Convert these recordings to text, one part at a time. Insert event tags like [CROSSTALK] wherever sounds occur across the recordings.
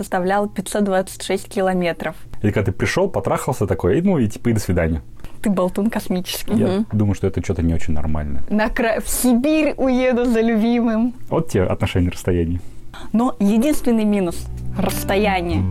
составлял 526 километров. Или когда ты пришел, потрахался такой, и, ну и типа и до свидания. Ты болтун космический. Я думаю, что это что-то не очень нормально. На край... В Сибирь уеду за любимым. Вот те отношения расстояния. Но единственный минус – расстояние.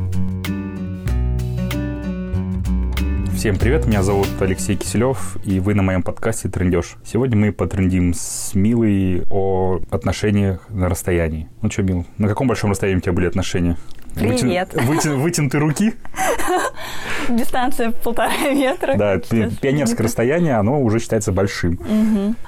Всем привет, меня зовут Алексей Киселев, и вы на моем подкасте «Трендеж». Сегодня мы потрендим с Милой о отношениях на расстоянии. Ну что, Мил, на каком большом расстоянии у тебя были отношения? Привет. Вытя... Вытя... Вытянуты руки? Дистанция полтора метра. Да, пионерское расстояние, оно уже считается большим.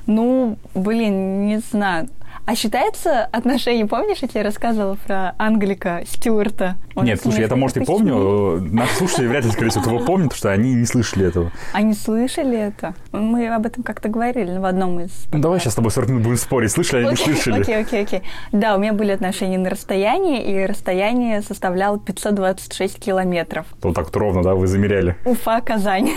Ну, блин, не знаю. А считается отношение, помнишь, я тебе рассказывала про Англика Стюарта? Он Нет, слушай, я это, может, и помню. Наши слушатели вряд ли, скорее всего, этого помнят, потому что они не слышали этого. Они слышали это? Мы об этом как-то говорили в одном из... Ну, давай сейчас с тобой 40 минут будем спорить, слышали или не слышали. Окей, окей, окей. Да, у меня были отношения на расстоянии, и расстояние составляло 526 километров. Вот так вот ровно, да, вы замеряли? Уфа, Казань.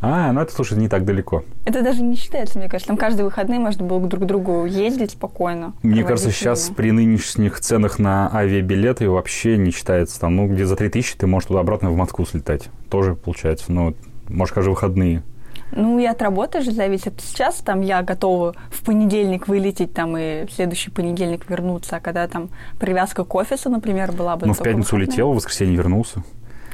А, ну это, слушай, не так далеко. Это даже не считается, мне кажется. Там каждые выходные можно было друг к другу ездить спокойно. Мне кажется, сейчас при нынешних ценах на авиабилеты вообще не считается. Там, ну, где за 3000 ты можешь туда-обратно в Москву слетать. Тоже получается. Ну, может, каждые выходные. Ну, и от работы же зависит. Сейчас там я готова в понедельник вылететь там и в следующий понедельник вернуться. А когда там привязка к офису, например, была бы... Ну, в пятницу выходные. улетел, в воскресенье вернулся.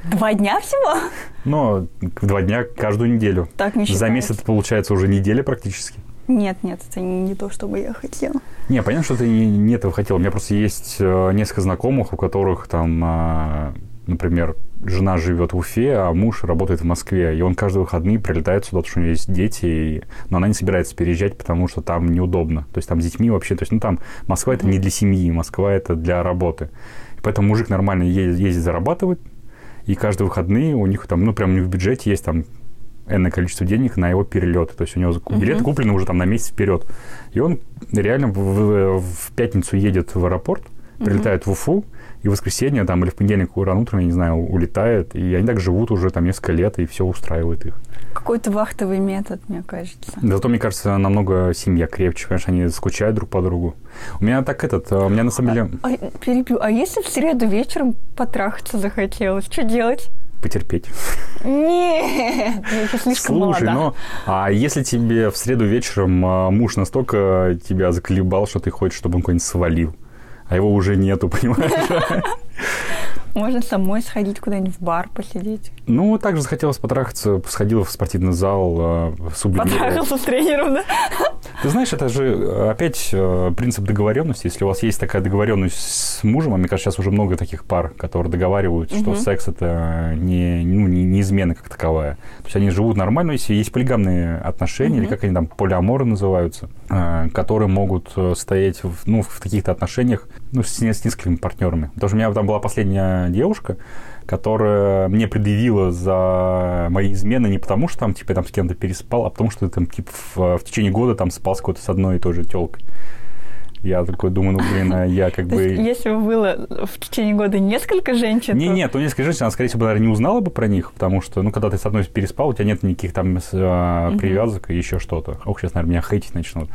Два дня всего? Ну, два дня каждую неделю. Так не За месяц, получается, уже неделя практически. Нет, нет, это не то, что бы я хотела. Не, понятно, что ты не, не этого хотел. У меня просто есть э, несколько знакомых, у которых там, э, например, жена живет в Уфе, а муж работает в Москве. И он каждые выходные прилетает сюда, потому что у него есть дети, и... но она не собирается переезжать, потому что там неудобно. То есть там с детьми вообще, то есть, ну там Москва это не для семьи, Москва это для работы. Поэтому мужик нормально ездит, ездит зарабатывать, и каждые выходные у них там, ну, прям в бюджете есть там энное количество денег на его перелет. То есть у него билеты uh-huh. куплены уже там на месяц вперед. И он реально в, в, в пятницу едет в аэропорт, прилетает uh-huh. в Уфу, и в воскресенье там или в понедельник рано утром, я не знаю, улетает. И они так живут уже там несколько лет, и все устраивает их. Какой-то вахтовый метод, мне кажется. Зато, мне кажется, намного семья крепче. Конечно, они скучают друг по другу. У меня так этот, у меня на самом деле... А, а, перебью. А если в среду вечером потрахаться захотелось, что делать? Потерпеть. Нет, это слишком Слушай, молода. ну, а если тебе в среду вечером а, муж настолько тебя заколебал, что ты хочешь, чтобы он куда-нибудь свалил, а его уже нету, [LAUGHS] понимаешь? Можно самой сходить куда-нибудь в бар посидеть. Ну, также захотелось потрахаться, сходил в спортивный зал, э. Потрахался с тренером, да? Ты знаешь, это же э, опять э, принцип договоренности. Если у вас есть такая договоренность с мужем, а мне кажется, сейчас уже много таких пар, которые договариваются, угу. что секс это не, ну, не, не измена как таковая. То есть они живут нормально, если есть полигамные отношения, угу. или как они там, полиаморы называются, которые могут стоять в, ну, в каких-то отношениях ну, с, с несколькими партнерами. Потому что у меня там была последняя девушка, которая мне предъявила за мои измены не потому, что там, типа, я там с кем-то переспал, а потому что там, типа, в, в течение года там спал с какой-то с одной и той же телкой. Я такой думаю, ну, блин, а я как бы... Если бы было в течение года несколько женщин, Не, то... нет, то несколько женщин, она, скорее всего, наверное, не узнала бы про них, потому что, ну, когда ты с одной переспал, у тебя нет никаких там э, привязок и еще что-то. Ох, сейчас, наверное, меня хейтить начнут.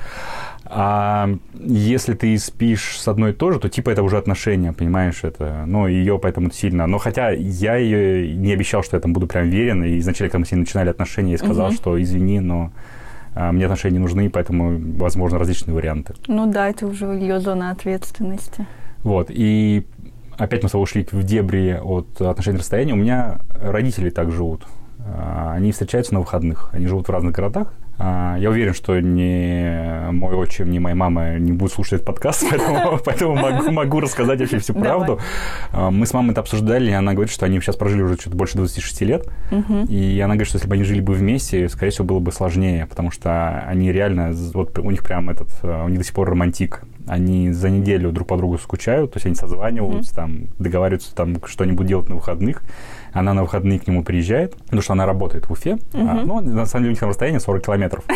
А если ты спишь с одной тоже, то типа это уже отношения, понимаешь, это, ну, ее поэтому сильно. Но хотя я ее не обещал, что я там буду прям верен, и изначально, когда мы с ней начинали отношения, я сказал, угу. что извини, но а, мне отношения нужны, поэтому, возможно, различные варианты. Ну да, это уже ее зона ответственности. Вот, и опять мы с тобой ушли в дебри от отношений расстояния. У меня родители так живут. А, они встречаются на выходных. Они живут в разных городах. А, я уверен, что ни мой отчим, ни моя мама не будут слушать этот подкаст, [LAUGHS] поэтому, поэтому могу, могу рассказать вообще всю правду. Давай. Мы с мамой это обсуждали, и она говорит, что они сейчас прожили уже что-то больше 26 лет. Угу. И она говорит, что если бы они жили бы вместе, скорее всего, было бы сложнее, потому что они реально, вот у них прям этот, у них до сих пор романтик. Они за неделю друг по другу скучают, то есть они созваниваются, угу. там, договариваются там что-нибудь делать на выходных. Она на выходные к нему приезжает, потому что она работает в Уфе. Угу. А, ну, на самом деле, у них там расстояние 40 километров. [LAUGHS]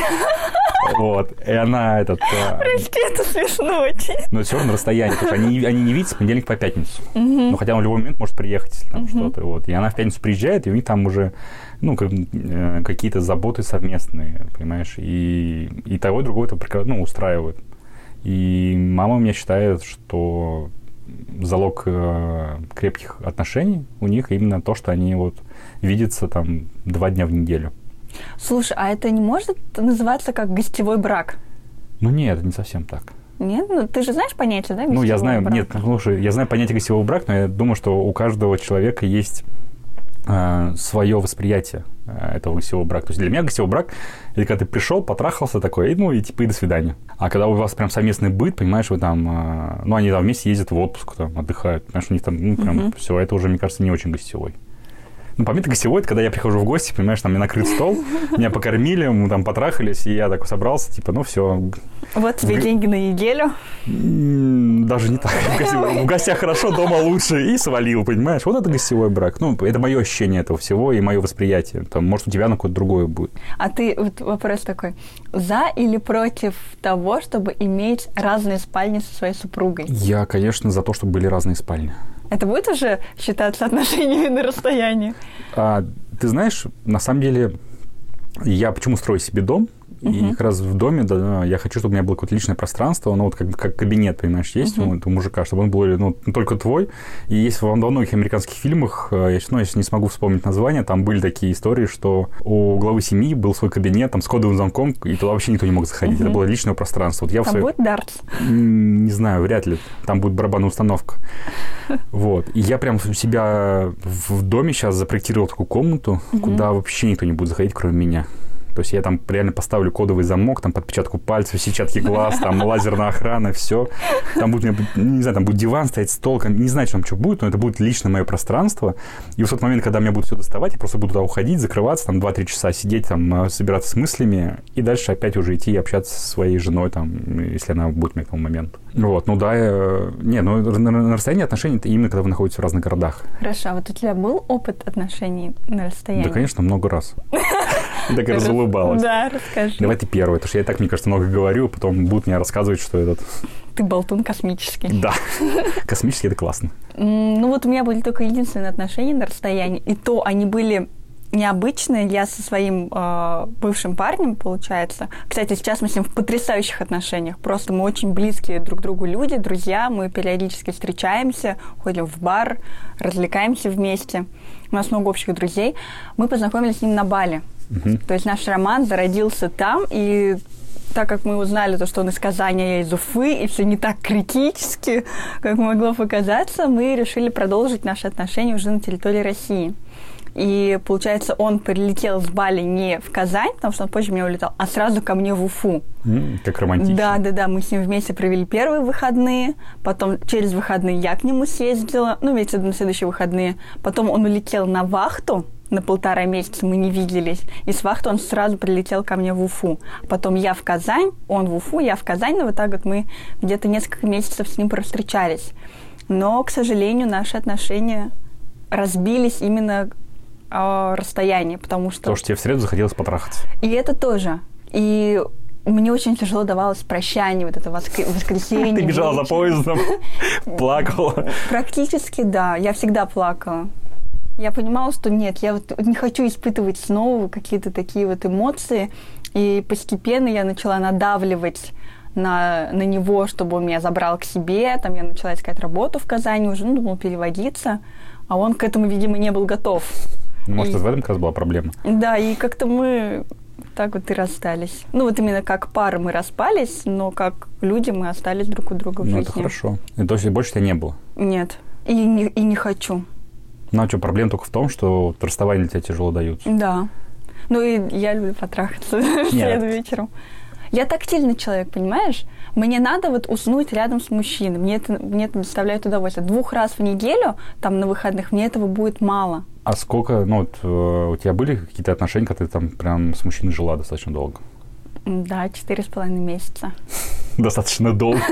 Вот. И она этот... А, Прости, это смешно очень. Но все равно расстояние. Потому что они, они не видятся с понедельника по пятницу. Угу. Ну, хотя он в любой момент может приехать, если там угу. что-то. Вот. И она в пятницу приезжает, и у них там уже ну, как, э, какие-то заботы совместные, понимаешь? И, и того, и другого это ну, устраивает. И мама меня считает, что залог э, крепких отношений у них именно то, что они вот видятся там два дня в неделю. Слушай, а это не может называться как гостевой брак? Ну нет, это не совсем так. Нет? Ну, ты же знаешь понятие, да, Ну, я знаю, брака? нет, ну, слушай, я знаю понятие гостевого брака, но я думаю, что у каждого человека есть свое восприятие э, этого гостевого брака. То есть для меня гостевой брак – это когда ты пришел, потрахался такой, и, ну, и типа и до свидания. А когда у вас прям совместный быт, понимаешь, вы там, э, ну, они там вместе ездят в отпуск, там, отдыхают, понимаешь, у них там, ну, прям Мгм. все, это уже, мне кажется, не очень гостевой. Ну, по мне, это гостевой, это когда я прихожу в гости, понимаешь, там мне накрыт стол, [LAUGHS] меня покормили, мы там потрахались, и я такой собрался, типа, ну, все, Вот тебе деньги на неделю. Даже не так. [LAUGHS] В гостях, в гостях хорошо, дома лучше. И свалил, понимаешь? Вот это гостевой брак. Ну, это мое ощущение этого всего и мое восприятие. Там, может, у тебя на какое-то другое будет. А ты, вот вопрос такой, за или против того, чтобы иметь разные спальни со своей супругой? Я, конечно, за то, чтобы были разные спальни. Это будет уже считаться отношениями на расстоянии? А, ты знаешь, на самом деле, я почему строю себе дом? И Мгм. как раз в доме, да, я хочу, чтобы у меня было какое-то личное пространство, ну, вот как, как кабинет, понимаешь, есть Мгм. у этого мужика, чтобы он был, ну, только твой. И есть во, многих американских фильмах, э, я, ну, я сейчас не смогу вспомнить название, там были такие истории, что у главы семьи был свой кабинет, там, с кодовым замком, и туда вообще никто не мог заходить. Мгм. Это было личное пространство. Вот я Там своей- будет дартс? Не знаю, вряд ли. Там будет барабанная установка. [LAUGHS] Вот. И я прям у себя в доме сейчас запроектировал такую комнату, Мгм. куда вообще никто не будет заходить, кроме меня. То есть я там реально поставлю кодовый замок, там подпечатку пальцев, сетчатки глаз, там лазерная охрана, все. Там будет, у меня, не знаю, там будет диван стоять, стол, не знаю, что там что будет, но это будет лично мое пространство. И в тот момент, когда меня будут все доставать, я просто буду туда уходить, закрываться, там 2-3 часа сидеть, там э, собираться с мыслями, и дальше опять уже идти и общаться со своей женой, там, если она будет меня к тому моменту. Вот, ну да, э, не, ну на, на расстоянии отношений это именно когда вы находитесь в разных городах. Хорошо, а вот у тебя был опыт отношений на расстоянии? Да, конечно, много раз. [LAUGHS] Так и разулыбалась. Да, расскажи. Давай ты первый, потому что я и так, мне кажется, много говорю, потом будут мне рассказывать, что этот... Ты болтун космический. Да, [LAUGHS] космический это классно. Ну вот у меня были только единственные отношения на расстоянии, и то они были необычные. Я со своим э, бывшим парнем, получается. Кстати, сейчас мы с ним в потрясающих отношениях. Просто мы очень близкие друг к другу люди, друзья. Мы периодически встречаемся, ходим в бар, развлекаемся вместе. У нас много общих друзей. Мы познакомились с ним на Бали. То есть наш роман зародился там, и так как мы узнали то, что он из Казани, а я из Уфы, и все не так критически, как могло показаться, мы решили продолжить наши отношения уже на территории России. И, получается, он прилетел с Бали не в Казань, потому что он позже меня улетал, а сразу ко мне в Уфу. М, Как романтично. Да, да, да, мы с ним вместе провели первые выходные, потом через выходные я к нему съездила, ну, имеется в виду на следующие выходные. Потом он улетел на вахту, на полтора месяца мы не виделись, и с вахты он сразу прилетел ко мне в Уфу. Потом я в Казань, он в Уфу, я в Казань, но вот так вот мы где-то несколько месяцев с ним провстречались. Но, к сожалению, наши отношения разбились именно о расстоянии, потому что... Потому что тебе в среду захотелось потрахаться. И это тоже. И мне очень тяжело давалось прощание, вот это воск- воскресенье. Ты бежала за поездом, [LAUGHS] плакала. Практически, да. Я всегда плакала. Я понимала, что нет, я вот не хочу испытывать снова какие-то такие вот эмоции. И постепенно я начала надавливать на, на него, чтобы он меня забрал к себе. Там я начала искать работу в Казани уже, ну, думала переводиться. А он к этому, видимо, не был готов. Ну, Может, И- в этом как раз была проблема. Да, и как-то мы так вот и расстались. Ну, вот именно как пара мы распались, но как люди мы остались друг у друга в Ну, жизни. это хорошо. И то есть больше тебя не было. Нет. И не, и не хочу. Ну, а что, проблема только в том, что расставания тебя тяжело даются. Да. Ну и я люблю потрахаться [LAUGHS] вслед вечером. Я тактильный человек, понимаешь? Мне надо вот уснуть рядом с мужчиной. Мне это, мне это доставляет удовольствие. Двух раз в неделю, там на выходных, мне этого будет мало. А сколько, ну, вот э, у тебя были какие-то отношения, когда ты там прям с мужчиной жила достаточно долго? Да, четыре с половиной месяца. [LAUGHS] Достаточно долго. [LAUGHS]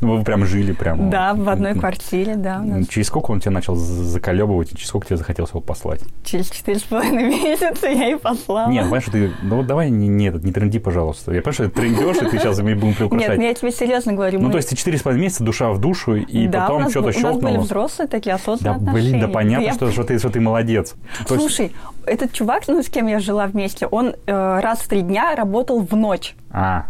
Ну, вы прям жили прям. Да, в одной квартире, да. Через сколько он тебя начал за- заколебывать, и через сколько тебе захотелось его послать? Через четыре с половиной [LAUGHS] месяца я и послала. Нет, понимаешь, ты, ну вот давай не, не, тренди, пожалуйста. Я понимаю, что ты трендешь, и ты сейчас мы будем Нет, приукрашать. ну я тебе серьезно говорю. Ну, то есть ты четыре с половиной месяца душа в душу, и да, потом что-то был- у нас были щелкнуло. взрослые такие Да, осознанные блин, отношения. да понятно, что, что, ты, что ты молодец. Слушай, этот чувак, ну, с кем я жила вместе, он э, раз в три дня работал в ночь. А,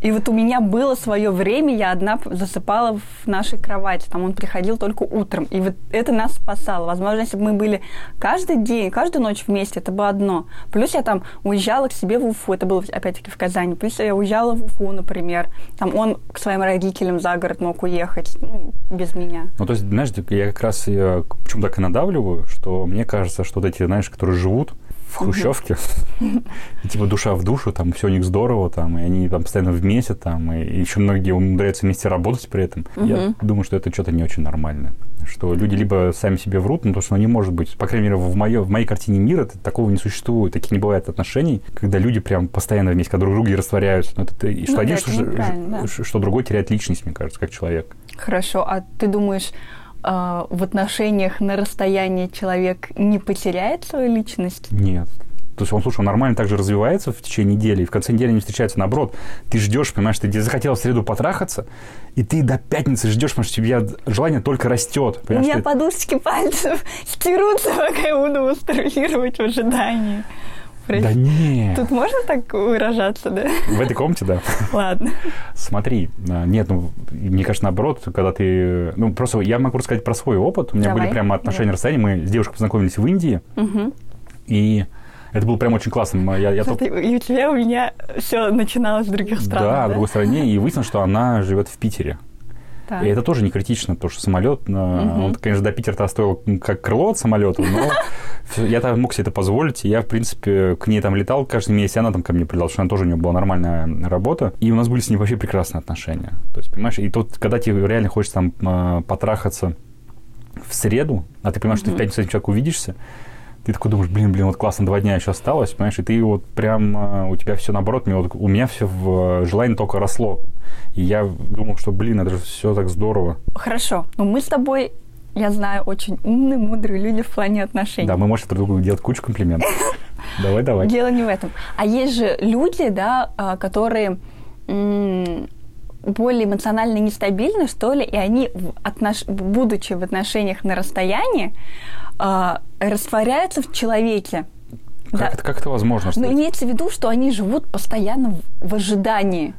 И вот у меня было свое время, я одна засыпала в нашей кровати, там он приходил только утром, и вот это нас спасало. Возможно, если бы мы были каждый день, каждую ночь вместе, это бы одно. Плюс я там уезжала к себе в Уфу, это было опять-таки в Казани, плюс я уезжала в Уфу, например, там он к своим родителям за город мог уехать, ну, без меня. Ну, то есть, знаешь, я как раз я, почему так и надавливаю, что мне кажется, что вот эти, знаешь, которые живут, в хрущевке, и, [LAUGHS] типа душа в душу, там все у них здорово, там, и они там постоянно вместе, там, и, еще многие умудряются вместе работать при этом. Я думаю, что это что-то не очень нормальное. Что люди либо сами себе врут, но то, что не может быть. По крайней мере, в, моё, в моей картине мира такого не существует, таких не бывает отношений, когда люди прям постоянно вместе, когда друг друга растворяются. Но это, и что Ну, один, это что, что, что другой теряет личность, мне кажется, как человек. Хорошо, а ты думаешь, э, в отношениях на расстоянии человек не потеряет свою личность? Нет. То есть он, слушай, он нормально также развивается в течение недели, и в конце недели не встречаются. Наоборот, ты ждешь, понимаешь, ты захотел в среду потрахаться, и ты до пятницы ждешь, потому что у тебя желание только растет. У меня подушечки пальцев [LAUGHS] стирутся, пока я буду мастурбировать в ожидании. Да нет. Тут можно так выражаться, да? В этой комнате, да. Ладно. Смотри, а, нет, ну, мне кажется, наоборот, когда ты... Ну, просто я могу рассказать про свой опыт. У меня Давай. были прямо отношения на расстоянии. Мы с девушкой познакомились в Индии, Мгм. и это было прям очень классно. Я, я только- И у тебя, у меня все начиналось с других стран. Да, в другой стране, и выяснилось, что она живет в Питере. Так. И это тоже не критично, потому что самолет, Мгм. он, конечно, до Питера стоил как крыло от самолета, но [LAUGHS] я там мог себе это позволить. И я, в принципе, к ней там летал каждый месяц, и она там ко мне прилетала, что она тоже у нее была нормальная работа. И у нас были с ней вообще прекрасные отношения. То есть, понимаешь, и тут, когда тебе реально хочется там э, потрахаться в среду, а ты понимаешь, что ты в пятницу с этим человеком увидишься, ты такой думаешь, блин, блин, вот классно, два дня еще осталось, понимаешь, и ты вот прям, э, у тебя все наоборот, мне вот- у меня все в э, желание только росло. И я думал, что, блин, это же все так здорово. Хорошо. Ну, мы с тобой, я знаю, очень умные, мудрые люди в плане отношений. Да, мы можем друг другу делать кучу комплиментов. [LAUGHS] Давай, давай. Дело не в этом. А есть же люди, да, а, которые более эмоционально нестабильны, что ли, и они, в отнош- будучи в отношениях на расстоянии, а, растворяются в человеке. Как, Да. это, как это возможно? Но это? имеется в виду, что они живут постоянно в, в ожидании.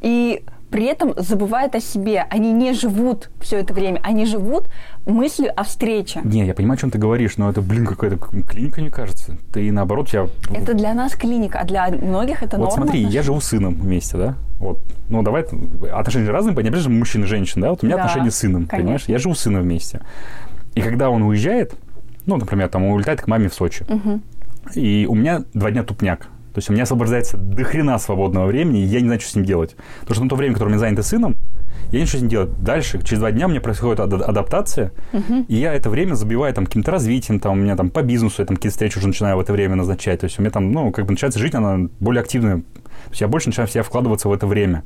И при этом забывают о себе. Они не живут все это время. Они живут мыслью о встрече. Не, я понимаю, о чем ты говоришь, но это, блин, какая-то клиника, мне кажется. Ты наоборот, я... Это для нас клиника, а для многих это Вот норма. смотри, я отношений. живу с сыном вместе, да? Вот. Ну, давай, отношения разные, не обязательно мужчина и женщина, да? Вот у меня Да, отношения с сыном, конечно. понимаешь? Я живу с сыном вместе. И когда он уезжает, ну, например, там, он улетает к маме в Сочи, Мгм. и у меня два дня тупняк. То есть у меня освобождается до хрена свободного времени, и я не знаю, что с ним делать. Потому что на то время, которое у меня занято сыном, я ничего с ним делать. Дальше, через два дня у меня происходит ад- адаптация, и я это время забиваю там каким-то развитием, там, у меня там по бизнесу, я там какие-то встречи уже начинаю в это время назначать. То есть у меня там, ну, как бы начинается жизнь, она более активная. То есть я больше начинаю в себя вкладываться в это время.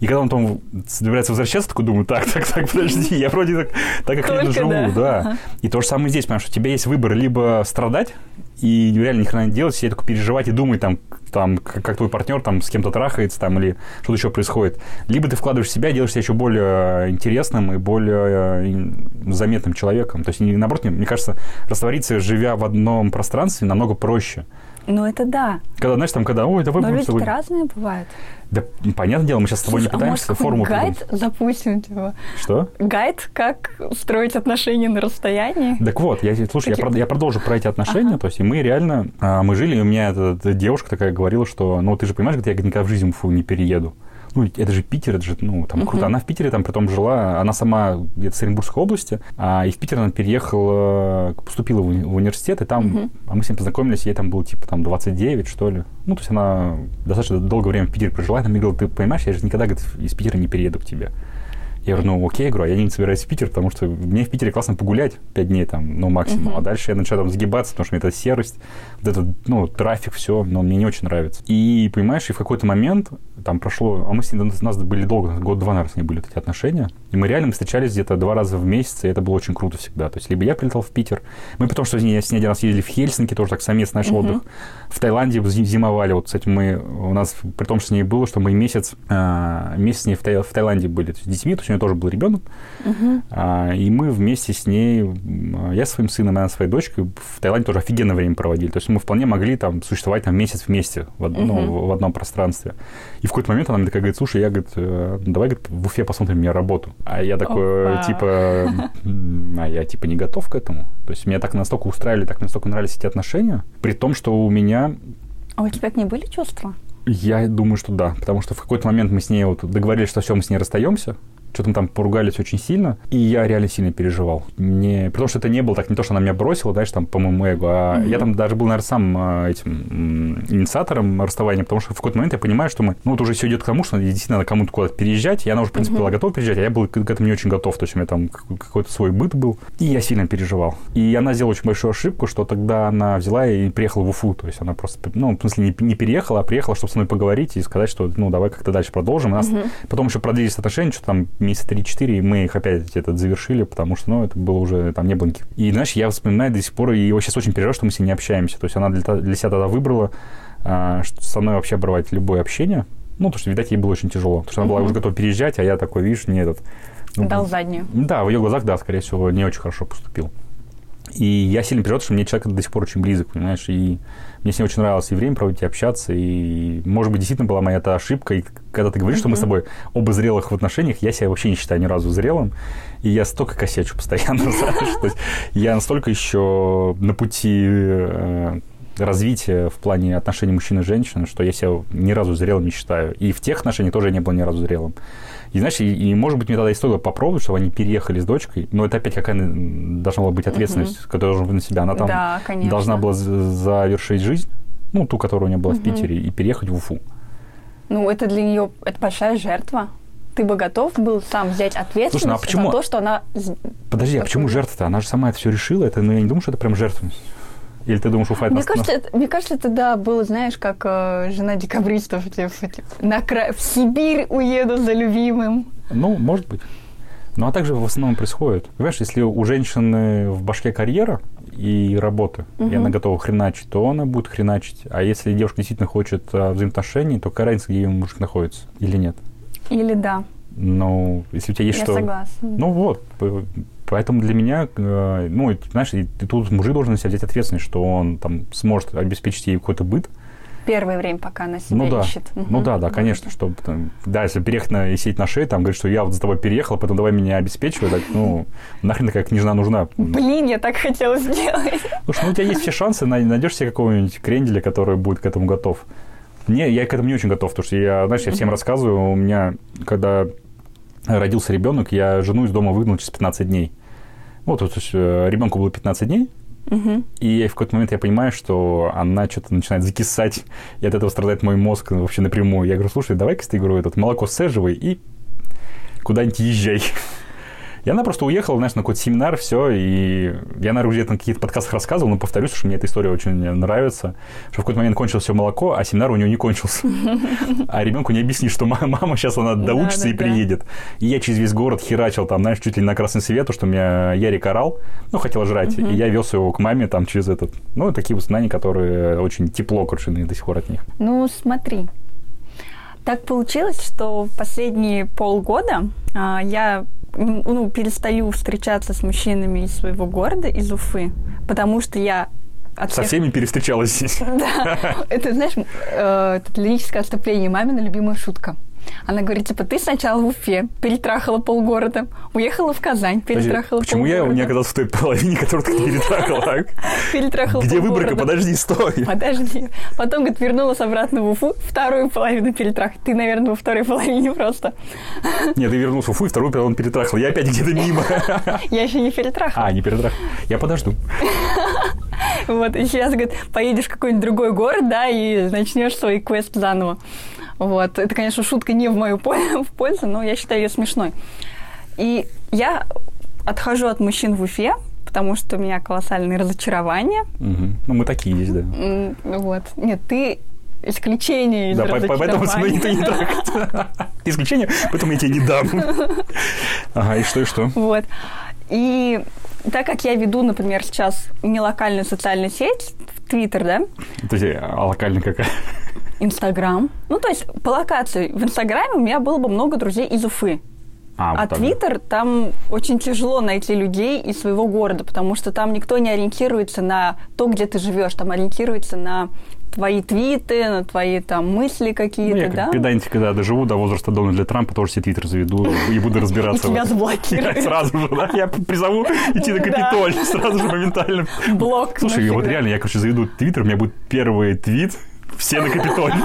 И когда он там собирается возвращаться, такой думаю, так, так, так, подожди, я вроде так, так как Только живу, да. да. Ага. И то же самое здесь, потому что у тебя есть выбор либо страдать и реально ни хрена не делать, сидеть только переживать и думать, там, там, как, как твой партнер там с кем-то трахается, там, или что-то еще происходит. Либо ты вкладываешь в себя, делаешь себя еще более интересным и более э, заметным человеком. То есть, не- наоборот, мне, мне кажется, раствориться, живя в одном пространстве, намного проще. Ну, это да. Когда, знаешь, там, когда, ой, давай Но будем с тобой... люди разные бывают. Да, понятное дело, мы сейчас с тобой Слушай, не пытаемся а может, форму какой придумать. гайд запустим, типа? Что? Гайд, как строить отношения на расстоянии? Так вот, я, слушай, я, Такие- прод- я продолжу про эти отношения. Ага. То есть, и мы реально, а, мы жили, и у меня эта, эта девушка такая говорила, что, ну, ты же понимаешь, говорит, я никогда в жизни в Уфу не перееду. Ну, это же Питер, это же, ну, там круто. Она в Питере там притом жила, она сама где-то с Оренбургской области, а и в Питер она переехала, поступила в, уни- в университет, и там, а мы с ней познакомились, ей там было типа там 29, что ли. Ну, то есть она достаточно долгое время в Питере прожила, и она мне говорила, ты понимаешь, я же никогда, говорит, из Питера не перееду к тебе. Я говорю, ну окей, говорю, а я не собираюсь в Питер, потому что мне в Питере классно погулять 5 дней там, ну, максимум. Мгм. А дальше я начинаю там сгибаться, потому что мне эта серость, вот этот, ну, трафик, все, но мне не очень нравится. И, понимаешь, и в какой-то момент там прошло, а мы с ней, у нас были долго, год-два, наверное, с ней были вот эти отношения, и мы реально встречались где-то два раза в месяц, и это было очень круто всегда. То есть, либо я прилетал в Питер, мы потом, что с ней, с ней один раз ездили в Хельсинки, тоже так совместный наш Мгм. отдых, в Таиланде зи- зимовали, вот, кстати, мы, у нас, при том, что с ней было, что мы месяц, а, месяц с ней в, Тай- в Таиланде были, то есть с детьми, то есть нее тоже был ребенок. Мгм. А, и мы вместе с ней, я со своим сыном, она со своей дочкой, в Таиланде тоже офигенное время проводили. То есть мы вполне могли там существовать там месяц вместе в, од- ну, Мгм. в- одном пространстве. И в какой-то момент она мне такая говорит, слушай, я, говорит, э, ну, давай, говорит, в Уфе посмотрим мне работу. А я такой, Опа. типа, а я, типа, не готов к этому. То есть меня так настолько устраивали, так настолько нравились эти отношения, при том, что у меня А у тебя к ней были чувства? я думаю, что да, потому что в какой-то момент мы с ней вот договорились, что все, мы с ней расстаемся, что-то мы там поругались очень сильно, и я реально сильно переживал. Мне, потому что это не было так, не то, что она меня бросила, знаешь, там, по моему эго, а Мгм. я там даже был, наверное, сам а, этим инициатором расставания, потому что в какой-то момент я понимаю, что мы, ну, вот уже все идет к тому, что действительно надо кому-то куда-то переезжать, и она уже, в принципе, Мгм. была готова переезжать, а я был к к этому не очень готов, то есть у меня там как- какой-то свой быт был, и я сильно переживал. И она сделала очень большую ошибку, что тогда она взяла и приехала в Уфу, то есть она просто, ну, в смысле, не, не переехала, а приехала, чтобы со мной поговорить и сказать, что, ну, давай как-то дальше продолжим. И нас Мгм. Потом еще продлились отношения, что там месяца 3-4, и мы их опять этот завершили, потому что, ну, это было уже, там не было никаких... И, знаешь, я вспоминаю до сих пор, и его сейчас очень переживаю, что мы с ней не общаемся. То есть она для, для себя тогда выбрала, а, что со мной вообще обрывать любое общение. Ну, потому что, видать, ей было очень тяжело. Потому что она была уже готова переезжать, а я такой, видишь, не этот... ну, Дал заднюю. да, в ее глазах, да, скорее всего, не очень хорошо поступил. И я сильно переживал, что мне человек до сих пор очень близок, понимаешь, и мне с ней очень нравилось и время проводить, и общаться, и, может быть, действительно была моя эта ошибка, и когда ты говоришь, что мы с тобой оба зрелых в отношениях, я себя вообще не считаю ни разу зрелым, и я столько косячу постоянно, [LAUGHS] знаешь, то есть я настолько еще на пути э, развития в плане отношений мужчин и женщин, что я себя ни разу зрелым не считаю. И в тех отношениях тоже я не был ни разу зрелым. И знаешь, и, и, может быть, мне тогда и стоило попробовать, чтобы они переехали с дочкой, но это опять какая должна была быть ответственность, которая должна быть на себя. Она там да, конечно. должна была за- завершить жизнь, ну, ту, которая у нее была в Мгм. Питере, и переехать в Уфу. Ну, это для нее это большая жертва. Ты бы готов был сам взять ответственность Слушай, ну а почему- за то, что она... Подожди, а почему жертва-то? Она же сама это все решила, это, ну, я не думаю, что это прям жертвенность. Или ты думаешь, Уфа это Мне кажется, это, мне кажется, это да, было, знаешь, как э, жена декабристов, типа, типа, на край, в Сибирь уеду за любимым. Ну, может быть. Ну, а также в основном происходит. Понимаешь, если у женщины в башке карьера и работа, и Мгм. она готова хреначить, то она будет хреначить. А если девушка действительно хочет а, взаимоотношений, то какая разница, где ее мужик находится или нет? Или да, Ну, если у тебя есть я что... согласна. Ну вот, поэтому для меня, э, ну, знаешь, и, и тут мужик должен на себя взять ответственность, что он там сможет обеспечить ей какой-то быт. Первое время, пока она себя Ну да, ищет. ну да, да, конечно, чтобы, там, да, если переехать на, и сидеть на шее, там, говорит, что я вот за тобой переехал, потом давай меня обеспечивай, так, ну, нахрен такая княжна нужна? Блин, я так хотела сделать. Слушай, ну у тебя есть все шансы, най- найдешь себе какого-нибудь кренделя, который будет к этому готов. Не, я к этому не очень готов, потому что я, знаешь, я всем рассказываю, у меня, когда родился ребенок, я жену из дома выгнал через 15 дней. Вот, то есть э, ребенку было 15 дней, Мгм. и в какой-то момент я понимаю, что она что-то начинает закисать, и от этого страдает мой мозг ну, вообще напрямую. Я говорю, слушай, давай-ка ты, говорю, этот молоко сцеживай и куда-нибудь езжай. И она просто уехала, знаешь, на какой-то семинар, все, и я, наверное, где-то на каких-то подкастах рассказывал, но повторюсь, что мне эта история очень нравится, что в какой-то момент кончилось все молоко, а семинар у нее не кончился. [LAUGHS] А ребенку не объяснишь, что ма- мама сейчас она доучится и приедет. И я через весь город херачил там, знаешь, чуть ли на красный свет, то, что меня Ярик орал, ну, хотел жрать, и я вез его к маме там через этот, ну, такие воспоминания, которые очень тепло кручены до сих пор от них. Ну, смотри. Так получилось, что в последние полгода а, я ну, перестаю встречаться с мужчинами из своего города, из потому что я от Со всех- всеми перевстречалась здесь. Да, [LAUGHS] это, знаешь, э, это лирическое отступление, мамина любимая шутка. Она говорит, типа, ты сначала в Уфе перетрахала полгорода, уехала в Казань, Подожди, перетрахала Почему я полгорода, не оказался в той половине, которую ты перетрахал? а? [LAUGHS] перетрахала Где полгорода. выборка? Подожди, стой. [LAUGHS] Подожди. Потом, говорит, вернулась обратно в Уфу, вторую половину перетрах. Ты, наверное, во второй половине просто. [LAUGHS] Нет, ты вернулся в Уфу, и вторую он перетрахал. Я опять где-то мимо. Я еще не перетрахала. А, не перетрахал. Я подожду. Вот, и сейчас, говорит, поедешь в какой-нибудь другой город, да, и начнешь свой квест заново. Вот, это, конечно, шутка не в мою [LAUGHS] в пользу, но я считаю ее смешной. И я отхожу от мужчин в Уфе, потому что у меня колоссальные разочарования. Мгм. Ну, мы такие есть, да. М, Вот. Нет, ты исключение из Да, по- по- поэтому мной [LAUGHS] никто не. Ты [LAUGHS] исключение, поэтому я тебе не дам. Ага, и что, и что? Вот. И так как я веду, например, сейчас не локальную социальную сеть, Твиттер, да, Подожди, а локально какая? Инстаграм. Ну, то есть по локации. В Инстаграме у меня было бы много друзей из Уфы. А, вот А так. Твиттер, там очень тяжело найти людей из своего города, потому что там никто не ориентируется на то, где ты живешь, там ориентируется на твои твиты, на твои там мысли Ну, какие-то, я как да? когда-нибудь, когда доживу до возраста Дональда Трампа, тоже себе твиттер заведу и буду И разбираться. [LAUGHS] в тебя заблокируют. [LAUGHS] Сразу же, да? Я призову идти на Да. Капитолий сразу же моментально. Блок. Слушай, вот реально, я, короче, заведу твиттер, у меня будет первый твит, все на Капитолий. [LAUGHS]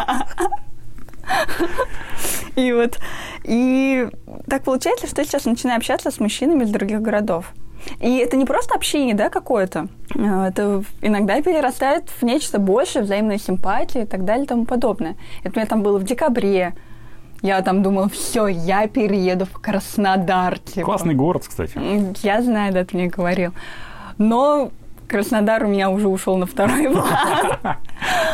И вот, и так получается, что я сейчас начинаю общаться с мужчинами из других городов. И это не просто общение, да, какое-то. А, Это иногда перерастает в нечто большее, взаимной симпатии и так далее и тому подобное. Это у меня там было в декабре. Я там думала, все, я перееду в Краснодар. Типа. Классный город, кстати. Я знаю, да, ты мне говорил. Но Краснодар у меня уже ушел на второй [LAUGHS] план.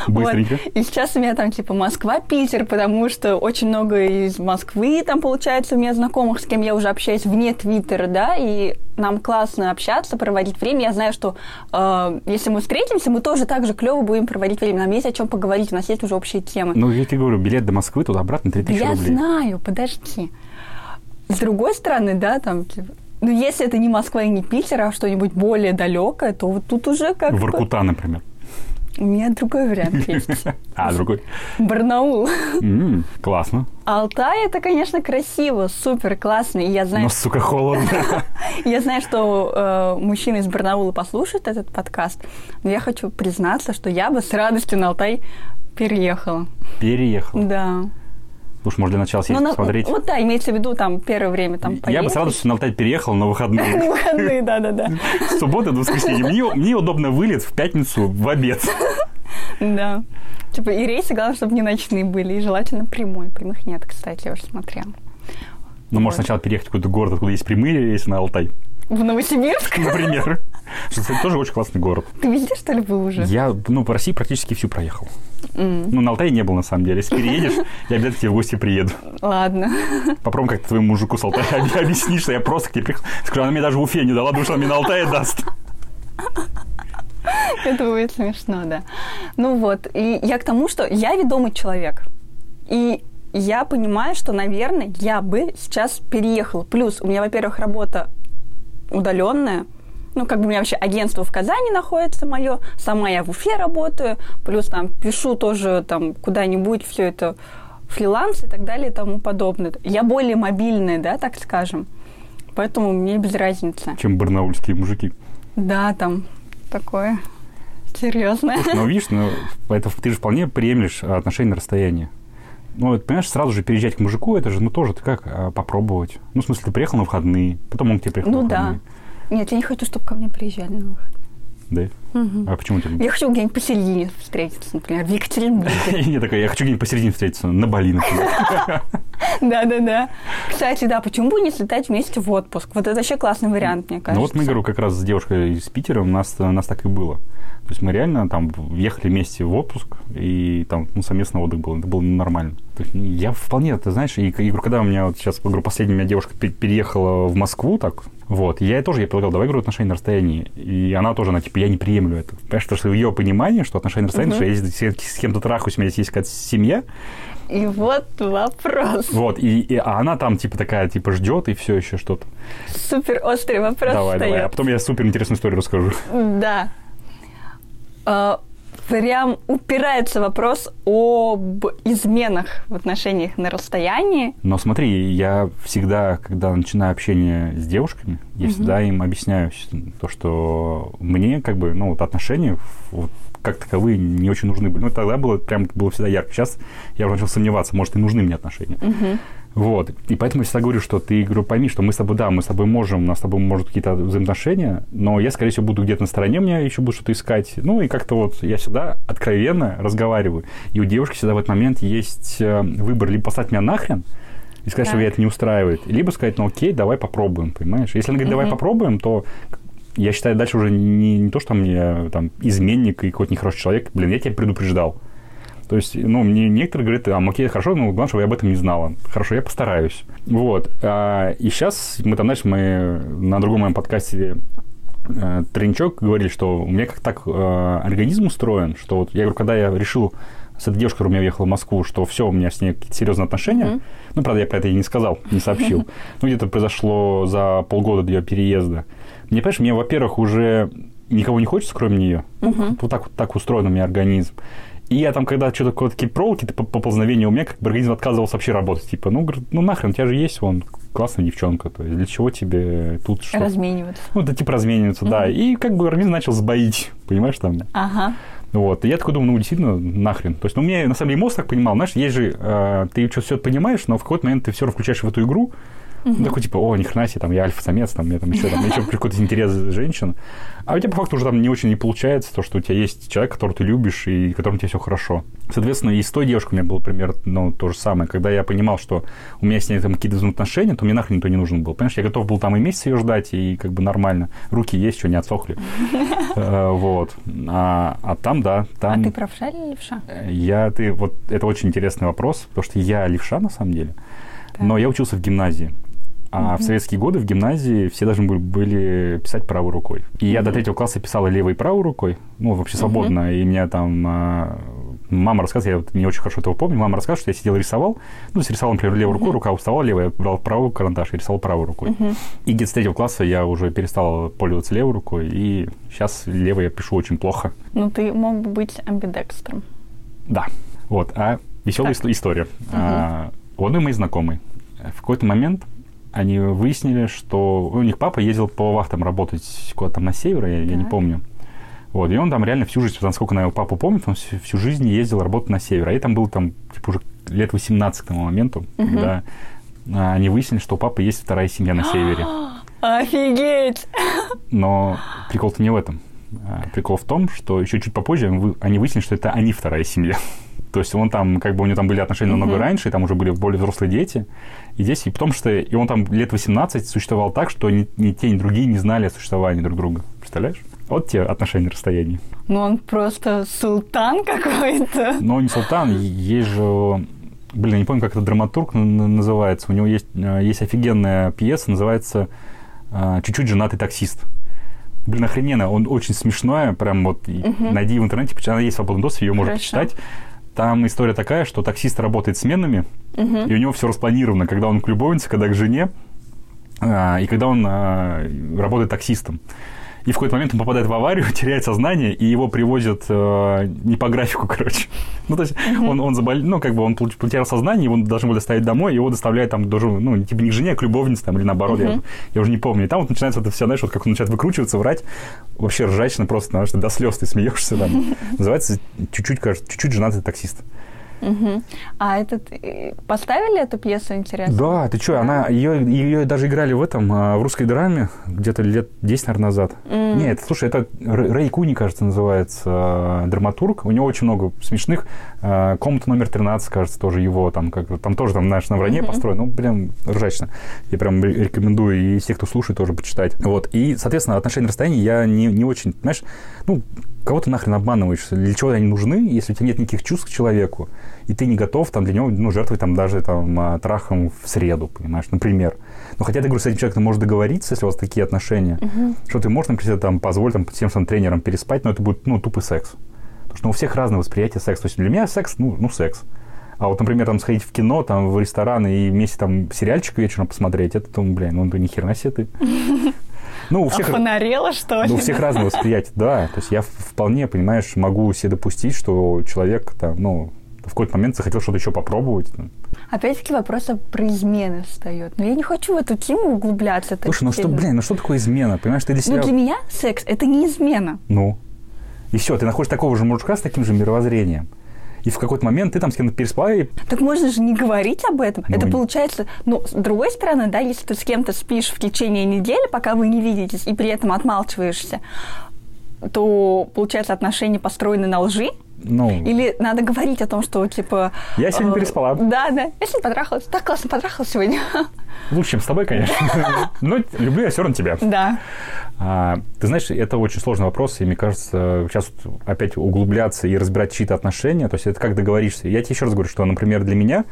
Быстренько. Вот. И сейчас у меня там типа Москва, Питер, потому что очень много из Москвы там получается у меня знакомых, с кем я уже общаюсь вне Твиттера, да, и нам классно общаться, проводить время. Я знаю, что э, если мы встретимся, мы тоже так же клево будем проводить время. Нам есть о чем поговорить, у нас есть уже общие темы. Ну, я тебе говорю, билет до Москвы туда-обратно 3000 я рублей. знаю, подожди. С другой стороны, да, там, типа, ну, если это не Москва и не Питер, а что-нибудь более далекое, то вот тут уже как бы... Воркута, например. У меня другой вариант [LAUGHS] есть. А, другой. Барнаул. Классно. Алтай это, конечно, красиво, супер классно. И я знаю, Но, сука, холодно. [LAUGHS] я знаю, что э, мужчины из Барнаула послушают этот подкаст, но я хочу признаться, что я бы с радостью на Алтай переехала. Переехал. Да. Слушай, может, для начала съездить Ну, на- посмотреть? Вот да, имеется в виду там первое время там Я бы поездить. с радостью на Алтай переехал на выходные. [LAUGHS] Выходные, да-да-да. С субботы до воскресенья. Мне, удобно вылет в пятницу в обед. [LAUGHS] Да. Типа и рейсы, главное, чтобы не ночные были, и желательно прямой. Прямых нет, кстати, я уже смотрела. Ну, может, сначала переехать в какой-то город, откуда есть прямые рейсы на Алтай. В Новосибирск? [LAUGHS] Например. Что, кстати, тоже очень классный город. Ты везде, что ли, был уже? Я, ну, по России практически всю проехал. Ну, на Алтае не был, на самом деле. Если переедешь, я обязательно к тебе в гости приеду. Ладно. Попробуем как-то твоему мужику с Алтая объ- объяснить, что я просто к тебе приехал. Скажу, она мне даже в Уфе не дала, потому что она мне на Алтае даст. Это будет смешно, да. Ну вот, и я к тому, что я ведомый человек. И я понимаю, что, наверное, я бы сейчас переехала. Плюс у меня, во-первых, работа удаленная. Ну, как бы у меня вообще агентство в Казани находится мое, сама я в Уфе работаю, плюс там пишу тоже там куда-нибудь все это фриланс и так далее и тому подобное. Я более мобильная, да, так скажем. Поэтому мне без разницы. Чем барнаульские мужики. Да, там такое серьезное. Слушай, ну, видишь, ну, это, ты же вполне приемлешь отношения на расстоянии. Ну, вот, понимаешь, сразу же переезжать к мужику, это же, ну, тоже ты как а, попробовать. Ну, в смысле, ты приехал на выходные, потом он к тебе приехал Ну на да. Нет, я не хочу, чтобы ко мне приезжали на выходные. Да? Мгм. А почему ты... Я хочу где-нибудь посередине встретиться, например, в Екатеринбурге. [LAUGHS] Я такая, я хочу где-нибудь посередине встретиться, на Бали, например. [LAUGHS] Да-да-да. Кстати, да, почему бы не слетать вместе в отпуск? Вот это вообще классный вариант, мне кажется. Ну вот мы, говорю, как раз с девушкой из Питера, у нас, у нас так и было. То есть мы реально там ехали вместе в отпуск, и там ну, совместный отдых был, это было нормально. То есть я вполне, ты знаешь, и, и когда у меня вот сейчас, говорю, последняя меня девушка пе- переехала в Москву, так, вот, я ей тоже, я предлагал, давай, говорю, отношения на расстоянии. И она тоже, она, типа, я не приемлю это. Понимаешь, потому что ее понимании, что отношения на расстоянии, Мгм. что я с кем-то трахаюсь, у меня здесь есть какая-то семья, И вот вопрос. вот, и, и- а она там, типа, такая, типа, ждет и все еще что-то. Супер острый вопрос давай, давай, а встает. потом я супер интересную историю расскажу. Да. А, Прям упирается вопрос об изменах в отношениях на расстоянии. Но смотри, я всегда, когда начинаю общение с девушками, я Мгм. всегда им объясняю то, что мне как бы, ну, вот отношения вот, как таковые не очень нужны были. Ну, тогда было прям было всегда ярко. Сейчас я уже начал сомневаться, может, и нужны мне отношения. Мгм. Вот. И поэтому я всегда говорю, что ты, говорю, пойми, что мы с тобой, да, мы с тобой можем, у нас с тобой может какие-то взаимоотношения, но я, скорее всего, буду где-то на стороне, мне еще буду что-то искать. Ну, и как-то вот я всегда откровенно разговариваю. И у девушки всегда в этот момент есть э, выбор либо послать меня нахрен, и сказать, что Так. меня это не устраивает, либо сказать, ну окей, давай попробуем, понимаешь? Если она говорит, давай Мгм. попробуем, то я считаю, дальше уже не, не то, что мне там изменник и какой-то нехороший человек, блин, я тебя предупреждал. То есть, ну, мне некоторые говорят, а, окей, хорошо, но главное, чтобы я об этом не знала. Хорошо, я постараюсь. Вот. А, и сейчас мы там, знаешь, мы на другом моем подкасте э, Тренчок говорили, что у меня как так э, организм устроен, что вот я говорю, когда я решил с этой девушкой, которая у меня уехала в Москву, что все, у меня с ней какие-то серьезные отношения. Mm-hmm. Ну, правда, я про это ей не сказал, не сообщил. Ну, где-то произошло за полгода до ее переезда. Мне, понимаешь, мне, во-первых, уже никого не хочется, кроме нее. Вот так вот так устроен у меня организм. И я там, когда что-то какие-то такие проволоки, поползновения у меня, как бы организм отказывался вообще работать. Типа, ну, ну нахрен, у тебя же есть вон классная девчонка. То есть для чего тебе тут что? Размениваться. Ну, да, типа размениваться, uh-huh. да. И как бы организм начал сбоить, понимаешь, там. Ага. Вот. И я такой думаю, ну, действительно, нахрен. То есть, ну, у меня, на самом деле, мозг так понимал, знаешь, есть же, э, ты что-то все понимаешь, но в какой-то момент ты все включаешь в эту игру, Ну, такой, типа, о, ни хрена себе, там, я альфа-самец, там, я там еще, там, еще какой-то интерес женщин. А у тебя, по факту, уже там не очень не получается, то, что у тебя есть человек, которого ты любишь, и которому тебе все хорошо. Соответственно, и с той девушкой у меня было примерно ну, то же самое. Когда я понимал, что у меня с ней там какие-то взаимоотношения, то мне нахрен никто не нужен был. Понимаешь, я готов был там и месяц ее ждать, и как бы нормально. Руки есть, что не отсохли. [LAUGHS] Э, вот. А, а там, да, там... А ты правша или левша? Я, ты, вот это очень интересный вопрос, потому что я левша, на самом деле. Но я учился в гимназии. А mm-hmm. в советские годы в гимназии все должны были, были писать правой рукой. И mm-hmm. я до третьего класса писала левой и правой рукой, ну, вообще свободно. Mm-hmm. И меня там а, мама рассказывала, я не очень хорошо этого помню, мама рассказывала, что я сидел рисовал, ну, рисовал, например, левой рукой, рука уставала левая, я брал правую карандаш и рисовал правой рукой. Mm-hmm. И где-то с третьего класса я уже перестал пользоваться левой рукой, и сейчас левой я пишу очень плохо. Ну, ты мог бы быть амбидекстром. Да. Вот. А веселая так. история. Mm-hmm. А, у одной моей знакомой в какой-то момент они выяснили, что у них папа ездил по вахтам работать куда-то там на север, я, я не помню. Вот, и он там реально всю жизнь, насколько я его папу помнит, он всю, всю жизнь ездил работать на север. А я там был там, типа, уже лет 18 к тому моменту, угу. когда а, они выяснили, что у папы есть вторая семья на севере. [GASPS] Офигеть! Но прикол-то не в этом. А, прикол в том, что еще чуть попозже они выяснили, что это они вторая семья. То есть он там, как бы у него там были отношения намного mm-hmm. раньше, и там уже были более взрослые дети. И здесь, и потому что и он там лет 18 существовал так, что ни, ни те, ни другие не знали о существовании друг друга. Представляешь? Вот те отношения на расстоянии. Ну, он просто султан [LAUGHS] какой-то. Ну, не султан, есть же... Блин, я не помню, как этот драматург называется. У него есть, э, есть офигенная пьеса, называется э, «Чуть-чуть женатый таксист». Блин, охрененно, он очень смешной, прям вот угу. найди в интернете, она есть в свободном доступе, ее можно почитать. Там история такая, что таксист работает сменами, угу. и у него все распланировано, когда он к любовнице, когда к жене, а, и когда он а, работает таксистом и в какой-то момент он попадает в аварию, [LAUGHS] теряет сознание, и его привозят э, не по графику, [LAUGHS] короче. Ну, то есть mm-hmm. он, он заболел, ну, как бы он потерял сознание, его должны были доставить домой, его доставляют там даже, ну, типа не к жене, а к любовнице, там, или наоборот, mm-hmm. я, я уже не помню. И там вот начинается это все, знаешь, вот как он начинает выкручиваться, врать, вообще ржачно просто, потому что до слез ты смеешься там. [LAUGHS] Называется чуть-чуть, кажется, чуть-чуть женатый таксист. Угу. А этот э, поставили эту пьесу, интересно? Да, ты что, да. она ее, ее даже играли в этом, а, в русской драме, где-то лет 10, наверное, назад. Mm. Нет, слушай, это Рэй Куни, кажется, называется а, драматург. У него очень много смешных. А, Комната номер 13, кажется, тоже его, там, как, там тоже, там, знаешь, на вранье mm-hmm. построен. Ну, прям ржачно. Я прям рекомендую и всех, кто слушает, тоже почитать. Вот. И, соответственно, отношения на расстоянии я не, не очень, знаешь, ну, кого ты нахрен обманываешь? Для чего они нужны, если у тебя нет никаких чувств к человеку, и ты не готов там для него, ну, жертвовать там даже там а, трахом в среду, понимаешь, например. Но хотя ты, говорю, с этим человеком можешь договориться, если у вас такие отношения, uh-huh. что ты можешь, например, там, позволить там, тем самым тренерам переспать, но это будет, ну, тупый секс. Потому что ну, у всех разное восприятие секса. То есть для меня секс, ну, ну, секс. А вот, например, там сходить в кино, там, в ресторан и вместе там сериальчик вечером посмотреть, это, там, блин, ну, ни херна себе ты. [LAUGHS] Ну, у всех, Офонарела, что ли? Ну, у всех разное восприятие, да. То есть я вполне, понимаешь, могу себе допустить, что человек там, ну, в какой-то момент захотел что-то еще попробовать. Опять-таки вопрос про измены встает. Но я не хочу в эту тему углубляться. Слушай, ну сильно. что, блин, ну что такое измена? Понимаешь, ты для себя... Ну, для меня секс – это не измена. Ну, и все, ты находишь такого же мужика с таким же мировоззрением и в какой-то момент ты там с кем-то переспала. И... Так можно же не говорить об этом. Ну, это получается, ну, с другой стороны, да, если ты с кем-то спишь в течение недели, пока вы не видитесь, и при этом отмалчиваешься, то, получается, отношения построены на лжи, ну, Или надо говорить о том, что, типа... Я сегодня э, переспала. Да, да. Я сегодня потрахалась. Так классно потрахалась сегодня. Лучше, чем с тобой, конечно. [LAUGHS] Но люблю я все равно тебя. Да. А, ты знаешь, это очень сложный вопрос, и мне кажется, сейчас опять углубляться и разбирать чьи-то отношения, то есть это как договоришься. Я тебе еще раз говорю, что, например, для меня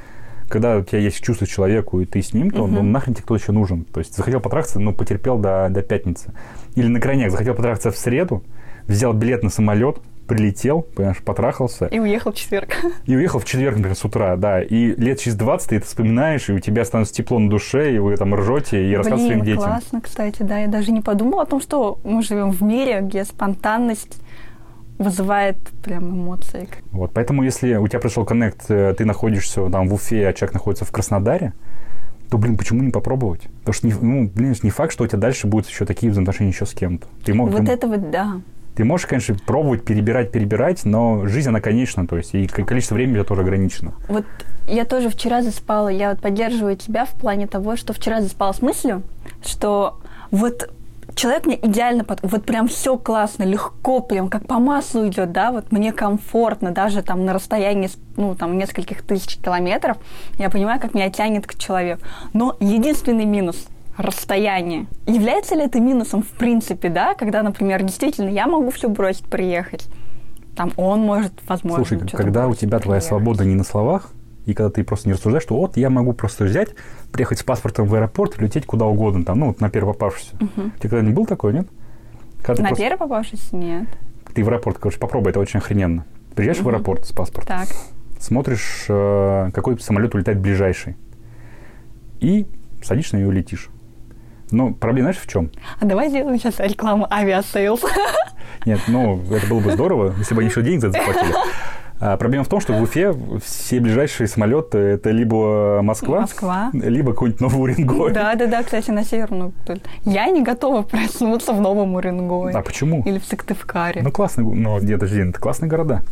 когда у тебя есть чувство человеку, и ты с ним, то uh-huh. ну, нахрен тебе кто еще нужен. То есть захотел потрахаться, но потерпел до, до пятницы. Или на крайняк захотел потрахаться в среду, взял билет на самолет, прилетел, понимаешь, потрахался. И уехал в четверг. И уехал в четверг, например, с утра, да. И лет через 20 ты это вспоминаешь, и у тебя становится тепло на душе, и вы там ржете и рассказываете своим детям. классно, кстати, да. Я даже не подумала о том, что мы живем в мире, где спонтанность вызывает прям эмоции. Вот, поэтому если у тебя пришел коннект, э, ты находишься там в Уфе, а человек находится в Краснодаре, то, блин, почему не попробовать? Потому что, ну, блин, не факт, что у тебя дальше будут еще такие взаимоотношения еще с кем-то. Ты, вот ты, это вот, да. Ты можешь, конечно, пробовать, перебирать, перебирать, но жизнь, она конечна, то есть, и количество времени тоже ограничено. Вот я тоже вчера заспала, я вот поддерживаю тебя в плане того, что вчера заспала с мыслью, что вот человек мне идеально, под... вот прям все классно, легко, прям как по маслу идет, да, вот мне комфортно, даже там на расстоянии, ну, там, нескольких тысяч километров, я понимаю, как меня тянет к человеку. Но единственный минус – расстояние. Является ли это минусом в принципе, да, когда, например, действительно я могу все бросить, приехать, там он может, возможно, Слушай, когда у тебя приехать. твоя свобода не на словах, и когда ты просто не рассуждаешь, что вот я могу просто взять, приехать с паспортом в аэропорт лететь куда угодно, там, ну, вот на первый попавшийся. Угу. Ты когда-нибудь был такой, нет? Когда на просто... первый попавшийся? Нет. Ты в аэропорт, короче, попробуй, это очень охрененно. Приезжаешь угу. в аэропорт с паспортом, так. смотришь, э, какой самолет улетает ближайший, и садишься на нее и летишь. Но проблема, знаешь, в чем? А давай сделаем сейчас рекламу Aviasales. Нет, ну, это было бы здорово, если бы они еще денег за это заплатили. А проблема в том, что в Уфе все ближайшие самолеты это либо Москва, Москва. либо какой-нибудь Новый Уренгой. Да, да, да, кстати, на северную. Я не готова проснуться в Новом Уренгое. А почему? Или в Сыктывкаре. Ну, классные, ну, нет, подожди, это классные города.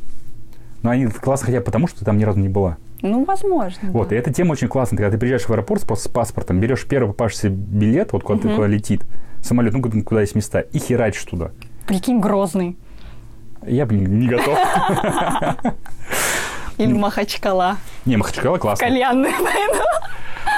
Но они классно хотя бы потому, что ты там ни разу не была. Ну, возможно. Вот, да. и эта тема очень классная. Когда ты приезжаешь в аэропорт с паспортом, берешь первый попавшийся билет, вот куда угу. ты куда летит, самолет, ну, куда есть места, и херачишь туда. Прикинь, грозный. Я бы не, не готов. [LAUGHS] Или Махачкала. Не, Махачкала классно. Кальянная [LAUGHS] война.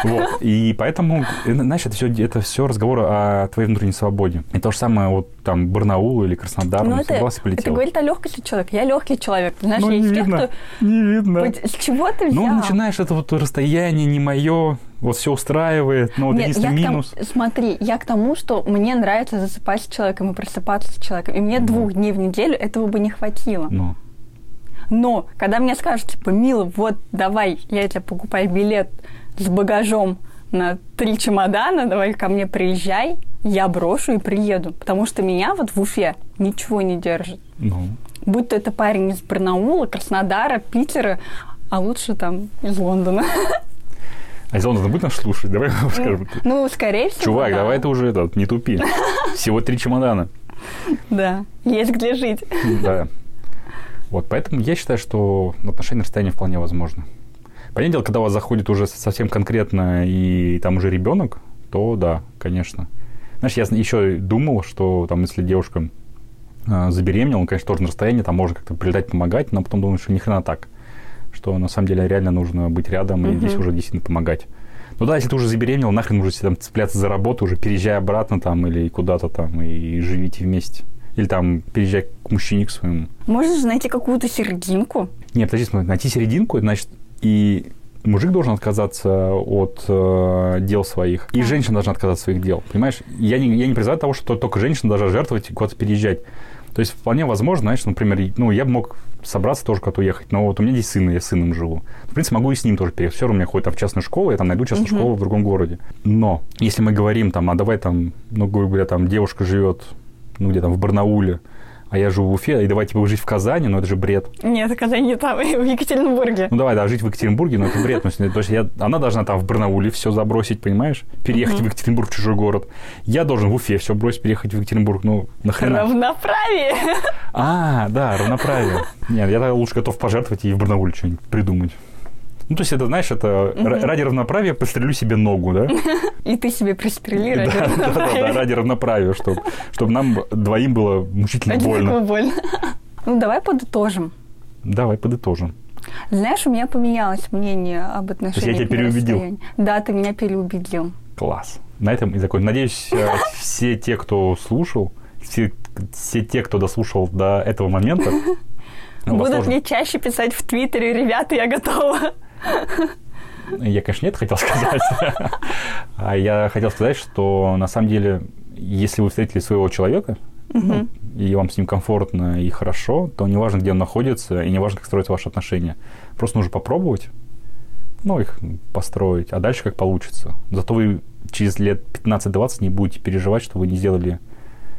Вот. И поэтому, э, знаешь, это все, это все разговор о твоей внутренней свободе. И то же самое вот там Барнаул или Краснодар, ну, это, это говорит о легкости человека. Я легкий человек. Знаешь, ну, есть не видно, тех, кто... Не видно. С чего ты взял? Ну, начинаешь это вот расстояние не мое, вот все устраивает, но вот Нет, единственный минус. Тому, смотри, я к тому, что мне нравится засыпать с человеком и просыпаться с человеком. И мне ну. двух дней в неделю этого бы не хватило. Ну. Но когда мне скажут, типа, Мила, вот давай, я тебе покупаю билет с багажом на три чемодана, давай ко мне приезжай, я брошу и приеду. Потому что меня вот в Уфе ничего не держит. Ну. Будь то это парень из Барнаула, Краснодара, Питера, а лучше там из Лондона. А из Лондона будет нас слушать? Давай скажем. Ну, скорее всего, Чувак, да. давай ты уже этот, не тупи. Всего три чемодана. Да, есть где жить. Да. Вот, поэтому я считаю, что отношения на расстоянии вполне возможно. Понятное дело, когда у вас заходит уже совсем конкретно и там уже ребенок, то да, конечно. Знаешь, я еще думал, что там, если девушка э, забеременела, он, конечно, тоже на расстоянии, там можно как-то прилетать, помогать, но потом думаю, что ни хрена так. Что на самом деле реально нужно быть рядом и здесь уже действительно помогать. Ну да, если ты уже забеременел, нахрен уже там цепляться за работу, уже переезжай обратно там или куда-то там и живите вместе. Или там переезжай к мужчине к своему. Можно же найти какую-то серединку. Нет, подожди, смотри, найти серединку, значит, и мужик должен отказаться от э, дел своих, и женщина должна отказаться от своих дел. Понимаешь? Я не, я не призываю того, что только женщина должна жертвовать и куда-то переезжать. То есть вполне возможно, знаешь, например, ну, я бы мог собраться тоже куда-то уехать, но вот у меня здесь сын, я с сыном живу. В принципе, могу и с ним тоже переехать. Все равно у меня ходит там в частную школу, я там найду частную uh-huh. школу в другом городе. Но если мы говорим там, а давай там, ну, грубо говоря, там девушка живет ну, где там, в Барнауле, а я живу в Уфе, и давайте вы жить в Казани, но это же бред. Нет, Казань не там, [LAUGHS] в Екатеринбурге. Ну давай, да, жить в Екатеринбурге, но это бред. Ну, то есть я, она должна там в Барнауле все забросить, понимаешь? Переехать uh-huh. в Екатеринбург, в чужой город. Я должен в Уфе все бросить, переехать в Екатеринбург. Ну, нахрена? Равноправие. А, да, равноправие. Нет, я лучше готов пожертвовать и в Барнауле что-нибудь придумать. Ну, то есть это, знаешь, это угу. ради равноправия пострелю себе ногу, да? [LAUGHS] И ты себе пристрели ради да, равноправия. Да, ради равноправия, чтобы, чтобы нам двоим было мучительно больно. больно. [LAUGHS] Ну, давай подытожим. Давай подытожим. Знаешь, у меня поменялось мнение об отношениях. То есть я тебя переубедил? Да, ты меня переубедил. Класс. На этом и закончим. Надеюсь, э, [LAUGHS] все те, кто слушал, все, все те, кто дослушал до этого момента, Будут мне чаще писать в Твиттере, ребята, я готова. [LAUGHS] Я, конечно, нет хотел сказать. [LAUGHS] А я хотел сказать, что на самом деле, если вы встретили своего человека, ну, и вам с ним комфортно и хорошо, то неважно, где он находится, и неважно, как строить ваши отношения. Просто нужно попробовать, ну, их построить, а дальше как получится. Зато вы через лет 15-20 не будете переживать, что вы не сделали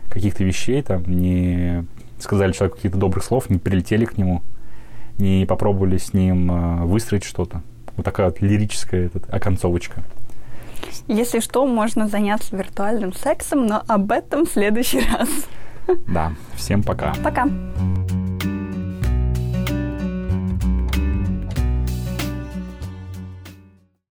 каких-то вещей, там, не сказали человеку каких-то добрых слов, не прилетели к нему, не попробовали с ним э, выстроить что-то. Вот такая вот лирическая этот, оконцовочка. Если что, можно заняться виртуальным сексом, но об этом в следующий раз. Да, всем пока. Пока.